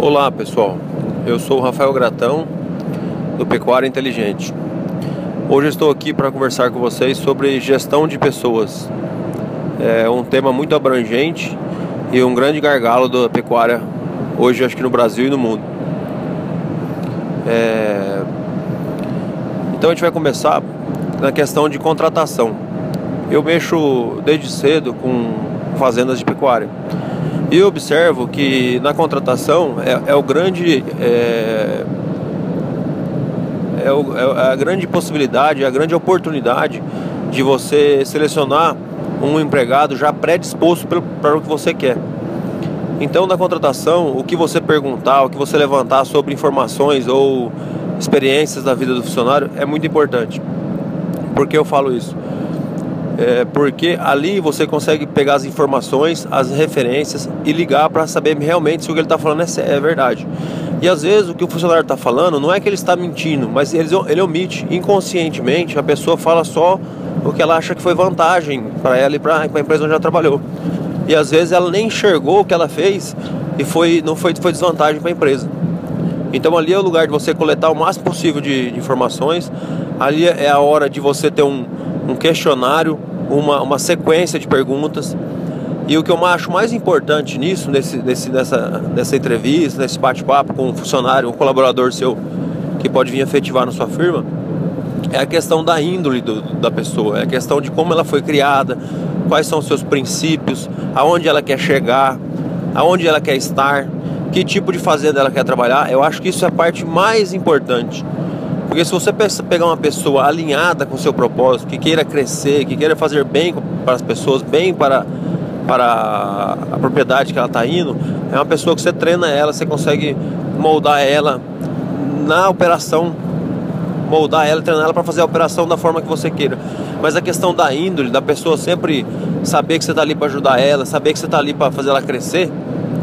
Olá pessoal, eu sou o Rafael Gratão do Pecuária Inteligente. Hoje estou aqui para conversar com vocês sobre gestão de pessoas. É um tema muito abrangente e um grande gargalo da pecuária hoje, acho que no Brasil e no mundo. É... Então a gente vai começar na questão de contratação. Eu mexo desde cedo com fazendas de pecuária. Eu observo que na contratação é, é o grande. É, é, o, é, a grande possibilidade, a grande oportunidade de você selecionar um empregado já predisposto para o que você quer. Então, na contratação, o que você perguntar, o que você levantar sobre informações ou experiências da vida do funcionário é muito importante. Por que eu falo isso? É porque ali você consegue pegar as informações, as referências e ligar para saber realmente se o que ele está falando é, é, verdade. E às vezes o que o funcionário está falando não é que ele está mentindo, mas ele, ele omite inconscientemente. A pessoa fala só o que ela acha que foi vantagem para ela e para a empresa onde ela trabalhou. E às vezes ela nem enxergou o que ela fez e foi, não foi, foi desvantagem para a empresa. Então ali é o lugar de você coletar o máximo possível de, de informações. Ali é a hora de você ter um, um questionário, uma, uma sequência de perguntas. E o que eu acho mais importante nisso, nesse, nesse, nessa, nessa entrevista, nesse bate-papo com um funcionário, um colaborador seu que pode vir efetivar na sua firma, é a questão da índole do, da pessoa, é a questão de como ela foi criada, quais são os seus princípios, aonde ela quer chegar, aonde ela quer estar que tipo de fazenda ela quer trabalhar, eu acho que isso é a parte mais importante. Porque se você pegar uma pessoa alinhada com o seu propósito, que queira crescer, que queira fazer bem para as pessoas, bem para, para a propriedade que ela está indo, é uma pessoa que você treina ela, você consegue moldar ela na operação, moldar ela, treinar ela para fazer a operação da forma que você queira. Mas a questão da índole, da pessoa sempre saber que você está ali para ajudar ela, saber que você está ali para fazer ela crescer,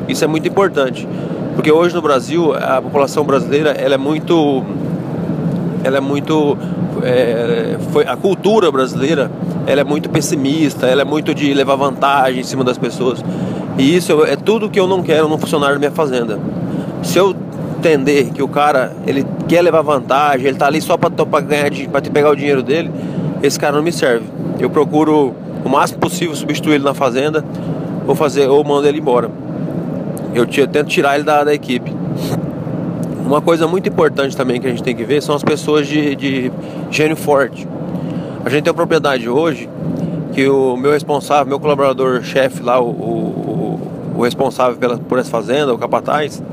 isso é muito importante, porque hoje no Brasil a população brasileira ela é muito, ela é muito, é, foi a cultura brasileira ela é muito pessimista, ela é muito de levar vantagem em cima das pessoas. E isso é tudo que eu não quero num funcionário da minha fazenda. Se eu entender que o cara ele quer levar vantagem, ele tá ali só para ganhar, para pegar o dinheiro dele, esse cara não me serve. Eu procuro o máximo possível substituir ele na fazenda ou fazer ou mando ele embora eu tento tirar ele da, da equipe. Uma coisa muito importante também que a gente tem que ver são as pessoas de, de gênio forte. A gente tem uma propriedade hoje que o meu responsável, meu colaborador chefe lá, o, o, o, responsável pela, por essa fazenda, o capataz,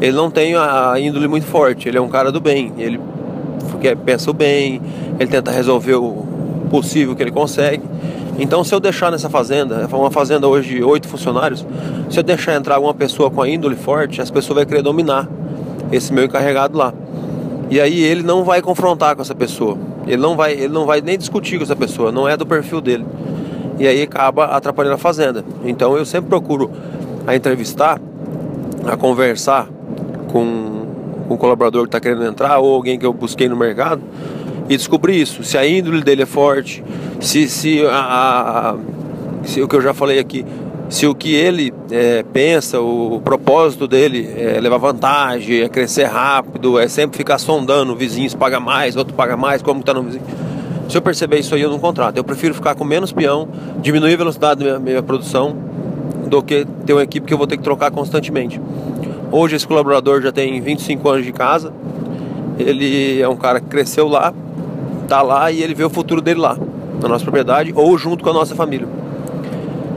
ele não tem a índole muito forte, ele é um cara do bem, ele pensa o bem, ele tenta resolver o possível que ele consegue. Então, se eu deixar nessa fazenda, uma fazenda hoje de oito funcionários, se eu deixar entrar alguma pessoa com a índole forte, as pessoas vão querer dominar esse meu encarregado lá. E aí ele não vai confrontar com essa pessoa. Ele não vai, ele não vai nem discutir com essa pessoa, não é do perfil dele. E aí acaba atrapalhando a fazenda. Então eu sempre procuro a entrevistar, a conversar com, com o colaborador que está querendo entrar ou alguém que eu busquei no mercado e descobrir isso, se a índole dele é forte, se, se, a, a se o que eu já falei aqui, se o que ele é, pensa, o, propósito dele é levar vantagem, é crescer rápido, é sempre ficar sondando, o vizinho se paga mais, outro paga mais, como está no vizinho. Se eu perceber isso aí, eu não contrato. Eu prefiro ficar com menos peão, diminuir a velocidade da minha, minha produção, do que ter uma equipe que eu vou ter que trocar constantemente. Hoje esse colaborador já tem 25 anos de casa, ele é um cara que cresceu lá, tá lá e ele vê o futuro dele lá, na nossa propriedade ou junto com a nossa família.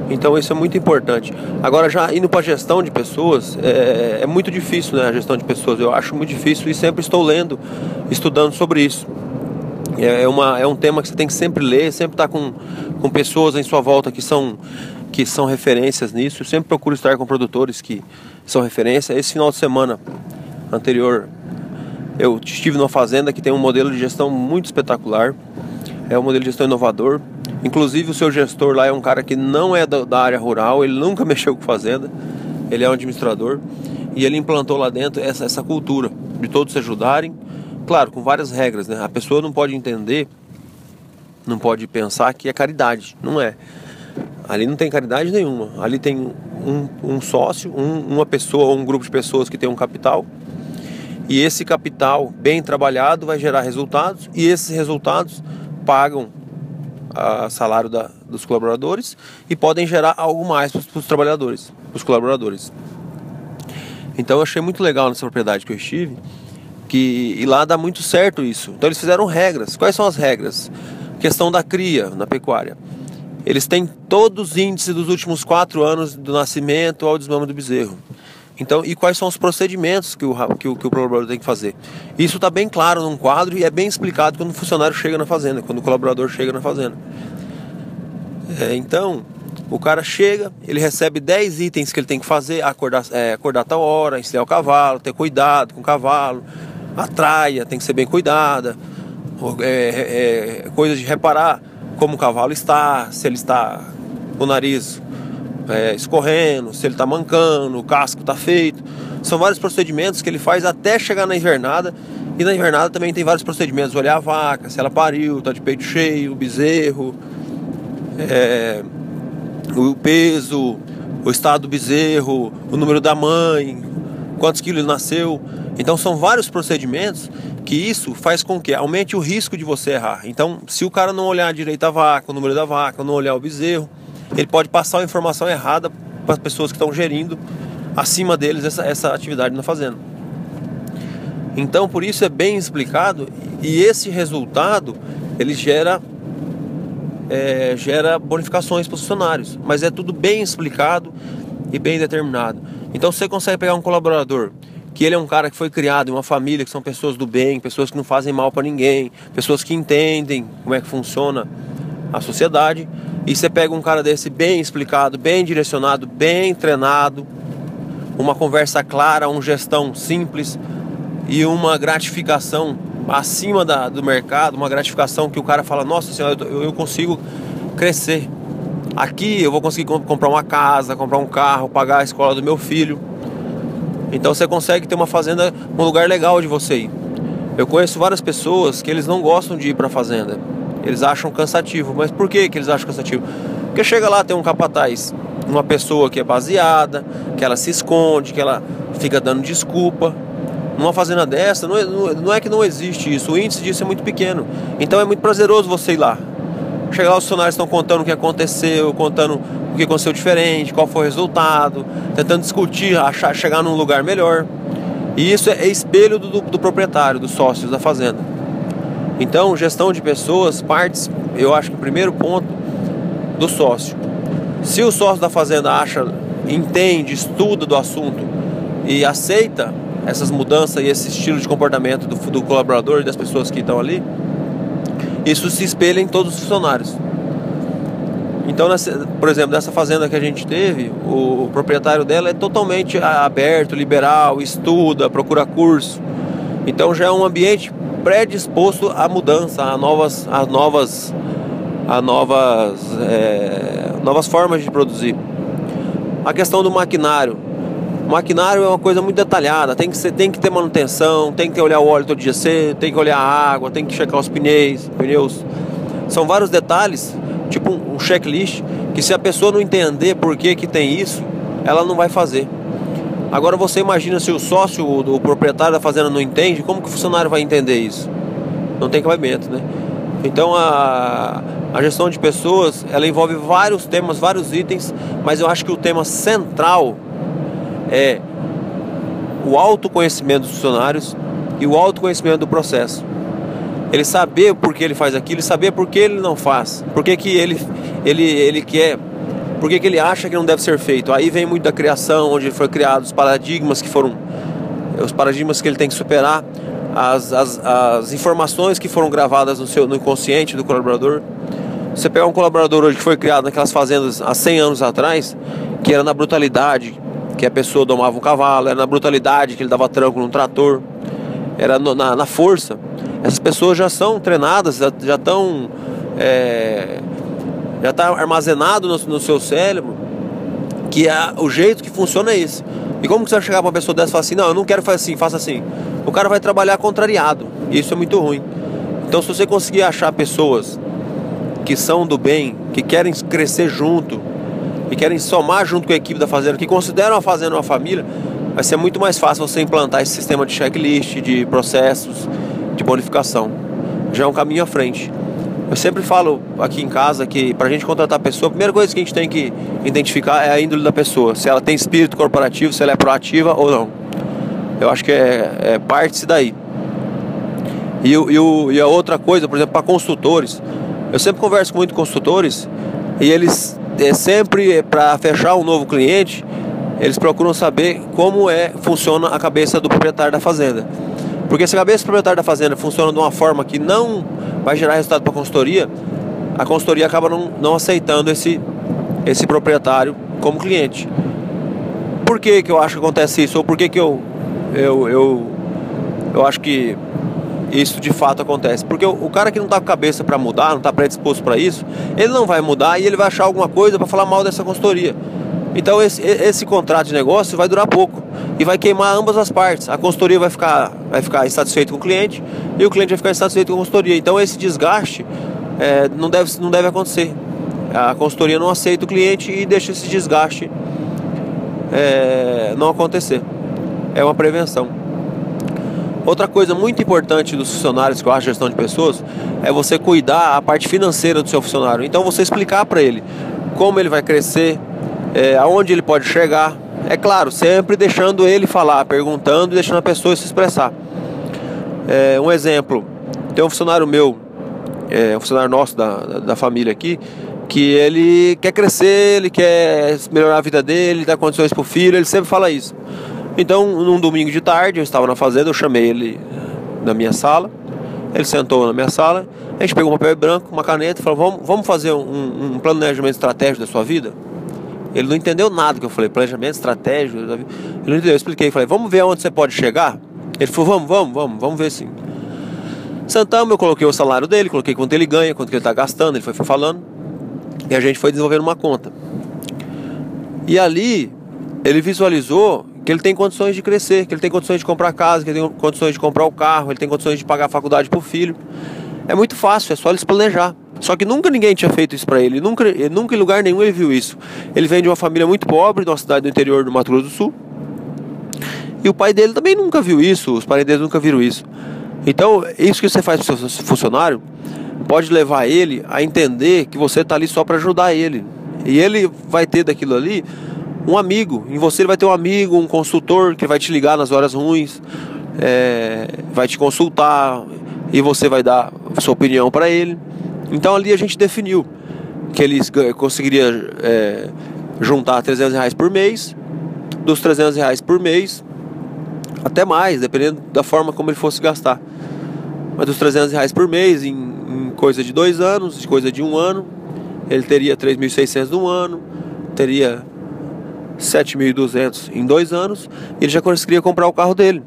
Então isso é muito importante. Agora já indo para a gestão de pessoas, é, é, muito difícil né, a gestão de pessoas. Eu acho muito difícil e sempre estou lendo, estudando sobre isso. É, é, uma, é um tema que você tem que sempre ler, sempre estar tá com, com pessoas em sua volta que são, que são referências nisso. Eu sempre procuro estar com produtores que são referência. Esse final de semana anterior eu estive numa fazenda que tem um modelo de gestão muito espetacular. É um modelo de gestão inovador. Inclusive o seu gestor lá é um cara que não é da, área rural, ele nunca mexeu com fazenda, ele é um administrador e ele implantou lá dentro essa, essa cultura de todos se ajudarem, claro, com várias regras, né? A pessoa não pode entender, não pode pensar que é caridade, não é. Ali não tem caridade nenhuma. Ali tem um, um sócio, um, uma pessoa ou um grupo de pessoas que tem um capital. E esse capital bem trabalhado vai gerar resultados e esses resultados pagam o salário da, dos colaboradores e podem gerar algo mais para os trabalhadores, os colaboradores. Então eu achei muito legal nessa propriedade que eu estive, que e lá dá muito certo isso. Então eles fizeram regras. Quais são as regras? Questão da cria na pecuária. Eles têm todos os índices dos últimos quatro anos do nascimento ao desmame do bezerro. Então, e quais são os procedimentos que o, que o, que o colaborador tem que fazer? Isso está bem claro num quadro e é bem explicado quando o funcionário chega na fazenda, quando o colaborador chega na fazenda. É, então, o cara chega, ele recebe 10 itens que ele tem que fazer, acordar, é, acordar tal hora, ensinar o cavalo, ter cuidado com o cavalo, a traia tem que ser bem cuidada, é, é, é, coisas de reparar como o cavalo está, se ele está com o nariz é, escorrendo, se ele está mancando, o casco está feito. São vários procedimentos que ele faz até chegar na invernada. E na invernada também tem vários procedimentos: olhar a vaca, se ela pariu, está de peito cheio, o bezerro, é, o peso, o estado do bezerro, o número da mãe, quantos quilos ele nasceu. Então são vários procedimentos que isso faz com que aumente o risco de você errar. Então, se o cara não olhar direito a vaca, o número da vaca, não olhar o bezerro, ele pode passar a informação errada para as pessoas que estão gerindo acima deles essa, essa atividade na fazenda. Então, por isso é bem explicado e esse resultado ele gera é, gera bonificações para os funcionários, mas é tudo bem explicado e bem determinado. Então, você consegue pegar um colaborador que ele é um cara que foi criado em uma família que são pessoas do bem, pessoas que não fazem mal para ninguém, pessoas que entendem como é que funciona a sociedade. E você pega um cara desse bem explicado, bem direcionado, bem treinado, uma conversa clara, uma gestão simples e uma gratificação acima da, do mercado, uma gratificação que o cara fala: Nossa Senhora, eu, eu consigo crescer. Aqui eu vou conseguir comprar uma casa, comprar um carro, pagar a escola do meu filho. Então você consegue ter uma fazenda, um lugar legal de você ir. Eu conheço várias pessoas que eles não gostam de ir para fazenda. Eles acham cansativo. Mas por que, que eles acham cansativo? Porque chega lá, tem um capataz, uma pessoa que é baseada, que ela se esconde, que ela fica dando desculpa. Numa fazenda dessa, não é, não é que não existe isso, o índice disso é muito pequeno. Então é muito prazeroso você ir lá. Chega lá, os funcionários estão contando o que aconteceu, contando o que aconteceu diferente, qual foi o resultado, tentando discutir, achar, chegar num lugar melhor. E isso é, espelho do, do, do proprietário, dos sócios da fazenda. Então, gestão de pessoas, partes, eu acho que o primeiro ponto do sócio. Se o sócio da fazenda acha, entende, estuda do assunto e aceita essas mudanças e esse estilo de comportamento do, do colaborador e das pessoas que estão ali, isso se espelha em todos os funcionários. Então, nessa, por exemplo, dessa fazenda que a gente teve, o, o proprietário dela é totalmente aberto, liberal, estuda, procura curso. Então já é um ambiente predisposto à mudança, a novas, a novas, a novas, é, novas formas de produzir. A questão do maquinário. O maquinário é uma coisa muito detalhada, tem que, ser, tem que ter manutenção, tem que olhar o óleo todo dia cedo, tem que olhar a água, tem que checar os pneus, pneus. São vários detalhes tipo um checklist, que se a pessoa não entender por que, que tem isso, ela não vai fazer. Agora você imagina se o sócio, o, o proprietário da fazenda não entende, como que o funcionário vai entender isso? Não tem cabimento, né? Então a, a gestão de pessoas, ela envolve vários temas, vários itens, mas eu acho que o tema central é o autoconhecimento dos funcionários e o autoconhecimento do processo ele saber por que ele faz aquilo, saber por que ele não faz, por que, que ele, ele, ele quer, por que, que ele acha que não deve ser feito. Aí vem muito da criação, onde foi criados os paradigmas que foram, os paradigmas que ele tem que superar, as, as, as informações que foram gravadas no, seu, no inconsciente do colaborador. Você pegar um colaborador hoje que foi criado naquelas fazendas há 100 anos atrás, que era na brutalidade, que a pessoa domava um cavalo, era na brutalidade que ele dava tranco num trator, era no, na, na força essas pessoas já são treinadas, já estão. Já está armazenado no, no, seu cérebro que é, o jeito que funciona é esse. E como que você vai chegar para uma pessoa dessa e falar assim, não, eu não quero fazer assim, faça assim. O cara vai trabalhar contrariado. E isso é muito ruim. Então se você conseguir achar pessoas que são do bem, que querem crescer junto, que querem somar junto com a equipe da fazenda, que consideram a fazenda uma família, vai ser muito mais fácil você implantar esse sistema de checklist, de processos, de bonificação. Já é um caminho à frente. Eu sempre falo aqui em casa que para a gente contratar a pessoa, a primeira coisa que a gente tem que identificar é a índole da pessoa, se ela tem espírito corporativo, se ela é proativa ou não. Eu acho que é, é parte-se daí. E, e, e a outra coisa, por exemplo, para consultores, eu sempre converso muito com consultores e eles é sempre é, para fechar um novo cliente, eles procuram saber como é funciona a cabeça do proprietário da fazenda. Porque se a cabeça do proprietário da fazenda funciona de uma forma que não vai gerar resultado para a consultoria, a consultoria acaba não, não aceitando esse, esse proprietário como cliente. Por que, que eu acho que acontece isso? Ou por que, que eu, eu, eu, eu acho que isso de fato acontece. Porque o, o cara que não está com cabeça para mudar, não está predisposto para isso, ele não vai mudar e ele vai achar alguma coisa para falar mal dessa consultoria. Então esse, esse contrato de negócio vai durar pouco e vai queimar ambas as partes. A consultoria vai ficar, vai ficar insatisfeito com o cliente e o cliente vai ficar insatisfeito com a consultoria. Então esse desgaste é, não, deve, não deve acontecer. A consultoria não aceita o cliente e deixa esse desgaste é, não acontecer. É uma prevenção. Outra coisa muito importante dos funcionários que eu acho gestão de pessoas é você cuidar a parte financeira do seu funcionário. Então você explicar para ele como ele vai crescer, é, aonde ele pode chegar. É claro, sempre deixando ele falar, perguntando e deixando a pessoa se expressar. É, um exemplo, tem um funcionário meu, é, um funcionário nosso da, da família aqui, que ele quer crescer, ele quer melhorar a vida dele, dar condições para o filho, ele sempre fala isso. Então, num domingo de tarde, eu estava na fazenda, eu chamei ele na minha sala. Ele sentou na minha sala, a gente pegou um papel branco, uma caneta e falou: Vamos, vamos fazer um, um planejamento estratégico da sua vida? Ele não entendeu nada que eu falei, planejamento estratégico. Ele não entendeu, eu expliquei, falei, vamos ver onde você pode chegar? Ele falou, vamos, vamos, vamos, vamos ver sim. Sentamos, eu coloquei o salário dele, coloquei quanto ele ganha, quanto ele está gastando, ele foi falando. E a gente foi desenvolvendo uma conta. E ali, ele visualizou que ele tem condições de crescer, que ele tem condições de comprar casa, que ele tem condições de comprar o carro, ele tem condições de pagar a faculdade para o filho. É muito fácil, é só ele se planejar. Só que nunca ninguém tinha feito isso para ele, nunca, nunca em lugar nenhum ele viu isso. Ele vem de uma família muito pobre, de uma cidade do interior do Mato Grosso do Sul. E o pai dele também nunca viu isso, os parentes dele nunca viram isso. Então, isso que você faz para seu funcionário pode levar ele a entender que você está ali só para ajudar ele. E ele vai ter daquilo ali um amigo. Em você ele vai ter um amigo, um consultor que vai te ligar nas horas ruins, é, vai te consultar e você vai dar sua opinião para ele. Então ali a gente definiu que ele conseguiria é, juntar 300 reais por mês, dos 300 reais por mês, até mais, dependendo da forma como ele fosse gastar. Mas dos 300 reais por mês, em, em coisa de dois anos, de coisa de um ano, ele teria 3.600 no ano, teria 7.200 em dois anos, ele já conseguiria comprar o carro dele.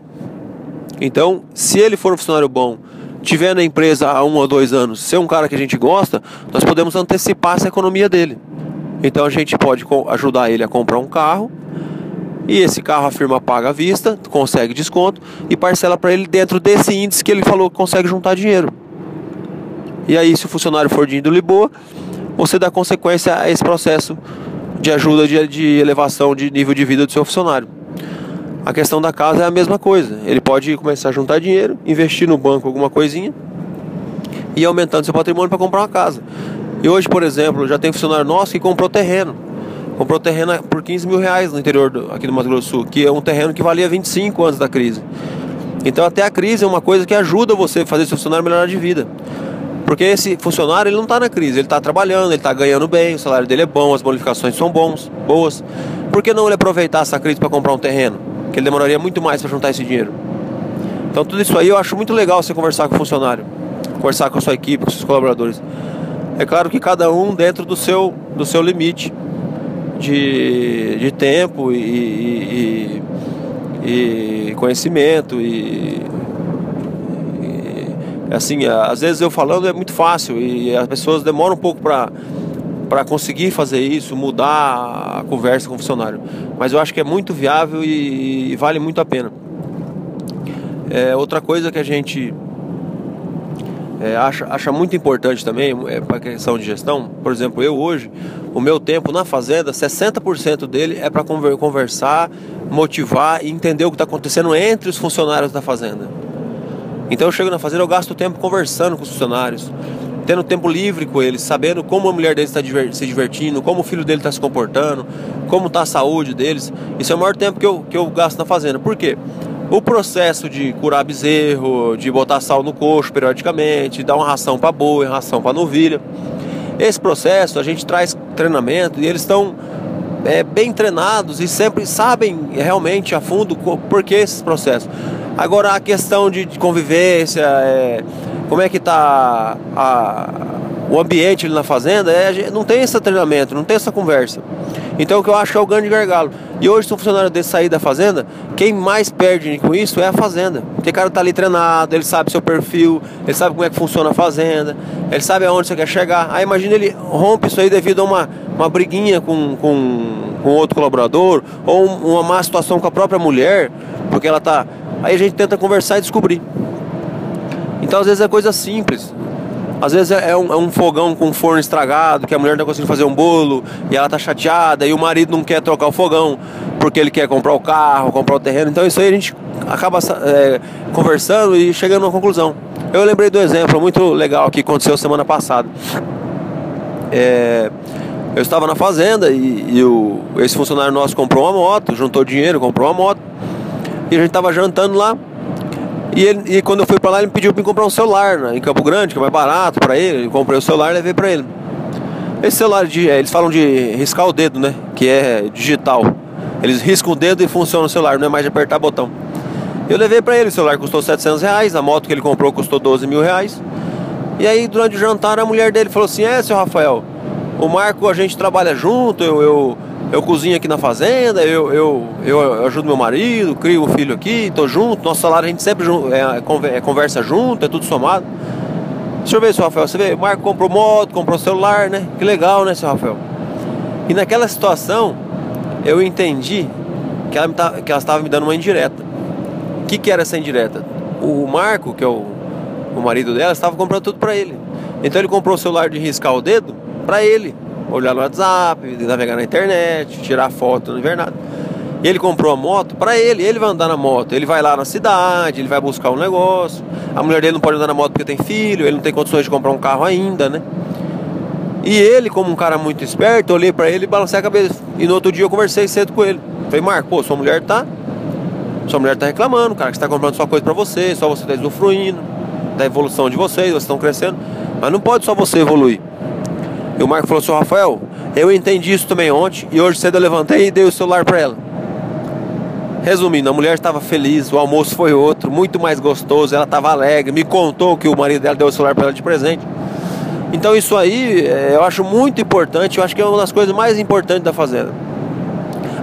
Então, se ele for um funcionário bom, tiver na empresa há um ou dois anos, ser um cara que a gente gosta, nós podemos antecipar essa economia dele. Então a gente pode ajudar ele a comprar um carro e esse carro a firma paga à vista, consegue desconto e parcela para ele dentro desse índice que ele falou que consegue juntar dinheiro. E aí, se o funcionário for de índole boa, você dá consequência a esse processo de ajuda de, de elevação de nível de vida do seu funcionário. A questão da casa é a mesma coisa. Ele pode começar a juntar dinheiro, investir no banco alguma coisinha e aumentando seu patrimônio para comprar uma casa. E hoje, por exemplo, já tem funcionário nosso que comprou terreno. Comprou terreno por 15 mil reais no interior do, aqui do Mato Grosso do Sul, que é um terreno que valia 25 antes da crise. Então até a crise é uma coisa que ajuda você a fazer seu funcionário melhorar de vida. Porque esse funcionário ele não está na crise, ele está trabalhando, ele está ganhando bem, o salário dele é bom, as bonificações são bons, boas. Por que não ele aproveitar essa crise para comprar um terreno? Que ele demoraria muito mais para juntar esse dinheiro. Então tudo isso aí eu acho muito legal você conversar com o funcionário, conversar com a sua equipe, com seus colaboradores. É claro que cada um dentro do seu, do seu limite de, de tempo e, e, e conhecimento e assim, às vezes eu falando é muito fácil e as pessoas demoram um pouco para para conseguir fazer isso, mudar a conversa com o funcionário. Mas eu acho que é muito viável e, e vale muito a pena. É, outra coisa que a gente é, acha, acha muito importante também é, para a questão de gestão. Por exemplo, eu hoje, o meu tempo na fazenda, 60% dele é para conversar, motivar e entender o que está acontecendo entre os funcionários da fazenda. Então eu chego na fazenda, eu gasto tempo conversando com os funcionários, tendo tempo livre com eles, sabendo como a mulher deles está se divertindo, como o filho dele está se comportando, como está a saúde deles. Isso é o maior tempo que eu, que eu gasto na fazenda. Por quê? O processo de curar bezerro, de botar sal no coxo periodicamente, dar uma ração para boi, ração para novilha. Esse processo a gente traz treinamento e eles estão é, bem treinados e sempre sabem realmente a fundo por que esses processos. Agora a questão de, de convivência, é, como é que está o ambiente ali na fazenda, é, não tem esse treinamento, não tem essa conversa. Então o que eu acho que é o grande gargalo. E hoje, se um funcionário desse sair da fazenda, quem mais perde com isso é a fazenda. Porque o cara tá ali treinado, ele sabe seu perfil, ele sabe como é que funciona a fazenda, ele sabe aonde você quer chegar. Aí imagina ele rompe isso aí devido a uma, uma briguinha com, com, com outro colaborador, ou uma má situação com a própria mulher, porque ela tá. Aí a gente tenta conversar e descobrir. Então às vezes é coisa simples. Às vezes é um, é um, fogão com forno estragado, que a mulher não tá conseguindo fazer um bolo e ela tá chateada e o marido não quer trocar o fogão porque ele quer comprar o carro, comprar o terreno. Então isso aí a gente acaba é, conversando e chegando a uma conclusão. Eu lembrei do exemplo muito legal que aconteceu semana passada. É, eu estava na fazenda e, e o, esse funcionário nosso comprou uma moto, juntou dinheiro, comprou uma moto. E a gente estava jantando lá. E, ele, e quando eu fui para lá, ele me pediu para comprar um celular né, em Campo Grande, que é mais barato para ele. Eu comprei o celular e levei para ele. Esse celular, de, é, eles falam de riscar o dedo, né? Que é digital. Eles riscam o dedo e funciona o celular, não é mais de apertar botão. Eu levei para ele, o celular custou 700 reais, a moto que ele comprou custou 12 mil reais. E aí, durante o jantar, a mulher dele falou assim: É, seu Rafael, o Marco, a gente trabalha junto, eu, eu eu cozinho aqui na fazenda, eu, eu, eu ajudo meu marido, crio o filho aqui, tô junto, nosso salário a gente sempre é, é conversa junto, é tudo somado. Deixa eu ver, seu Rafael, você vê, o Marco comprou moto, comprou celular, né? Que legal, né, seu Rafael? E naquela situação, eu entendi que ela, tá, que ela estava me dando uma indireta. O que, que era essa indireta? O Marco, que é o, o marido dela, estava comprando tudo para ele. Então ele comprou o celular de riscar o dedo para ele olhar no WhatsApp, navegar na internet, tirar foto no invernado. E ele comprou a moto para ele, ele vai andar na moto. Ele vai lá na cidade, ele vai buscar um negócio. A mulher dele não pode andar na moto porque tem filho, ele não tem condições de comprar um carro ainda, né? E ele, como um cara muito esperto, olhei para ele e balancei a cabeça. E no outro dia eu conversei cedo com ele. Falei, Marco, pô, sua mulher tá. Sua mulher tá reclamando, cara, que você tá comprando só coisa para você, só você tá usufruindo da evolução de vocês, vocês estão crescendo. Mas não pode só você evoluir. E o Marco falou assim, Rafael, eu entendi isso também ontem e hoje cedo eu levantei e dei o celular para ela. Resumindo, a mulher estava feliz, o almoço foi outro, muito mais gostoso, ela estava alegre, me contou que o marido dela deu o celular para ela de presente. Então isso aí é, eu acho muito importante, eu acho que é uma das coisas mais importantes da fazenda.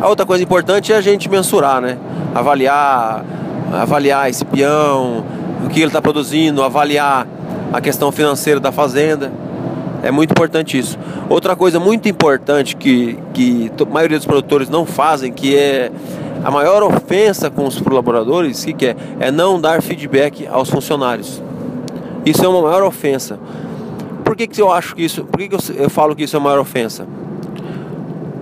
A outra coisa importante é a gente mensurar, né? Avaliar, avaliar esse peão, o que ele está produzindo, avaliar a questão financeira da fazenda. É muito importante isso. Outra coisa muito importante que, que a maioria dos produtores não fazem, que é a maior ofensa com os colaboradores, que, que é? É não dar feedback aos funcionários. Isso é uma maior ofensa. Por que, que eu acho que isso. Por que, que eu, eu falo que isso é uma maior ofensa?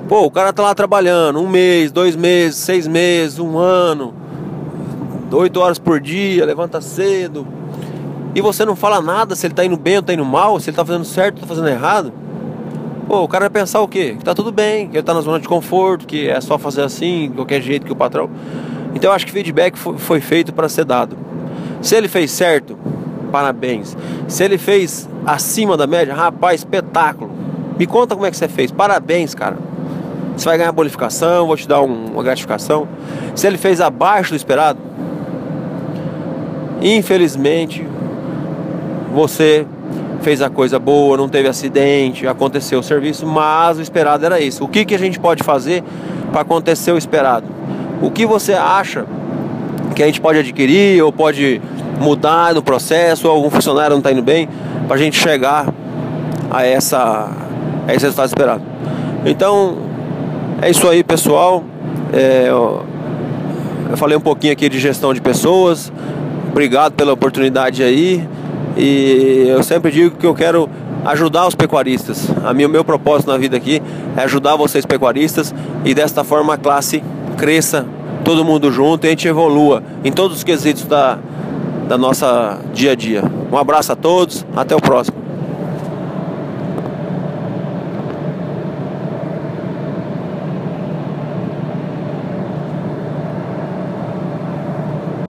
Pô, o cara tá lá trabalhando um mês, dois meses, seis meses, um ano, oito horas por dia, levanta cedo, e você não fala nada se ele está indo bem ou está indo mal, se ele está fazendo certo ou está fazendo errado. Pô, o cara vai pensar o quê? Que tá tudo bem, que ele tá na zona de conforto, que é só fazer assim, de qualquer jeito que o patrão. Então eu acho que feedback foi, foi feito para ser dado. Se ele fez certo, parabéns. Se ele fez acima da média, rapaz, espetáculo. Me conta como é que você fez. Parabéns, cara. Você vai ganhar bonificação, vou te dar um, uma gratificação. Se ele fez abaixo do esperado, infelizmente você fez a coisa boa, não teve acidente, aconteceu o serviço, mas o esperado era isso. O que, que a gente pode fazer para acontecer o esperado? O que você acha que a gente pode adquirir ou pode mudar no processo, ou algum funcionário não está indo bem, para a gente chegar a, essa, a esse resultado esperado? Então, é isso aí, pessoal. É, eu falei um pouquinho aqui de gestão de pessoas. Obrigado pela oportunidade aí. E eu sempre digo que eu quero ajudar os pecuaristas. A minha, o meu propósito na vida aqui é ajudar vocês pecuaristas e desta forma a classe cresça, todo mundo junto e a gente evolua em todos os quesitos da, da nossa dia a dia. Um abraço a todos, até o próximo.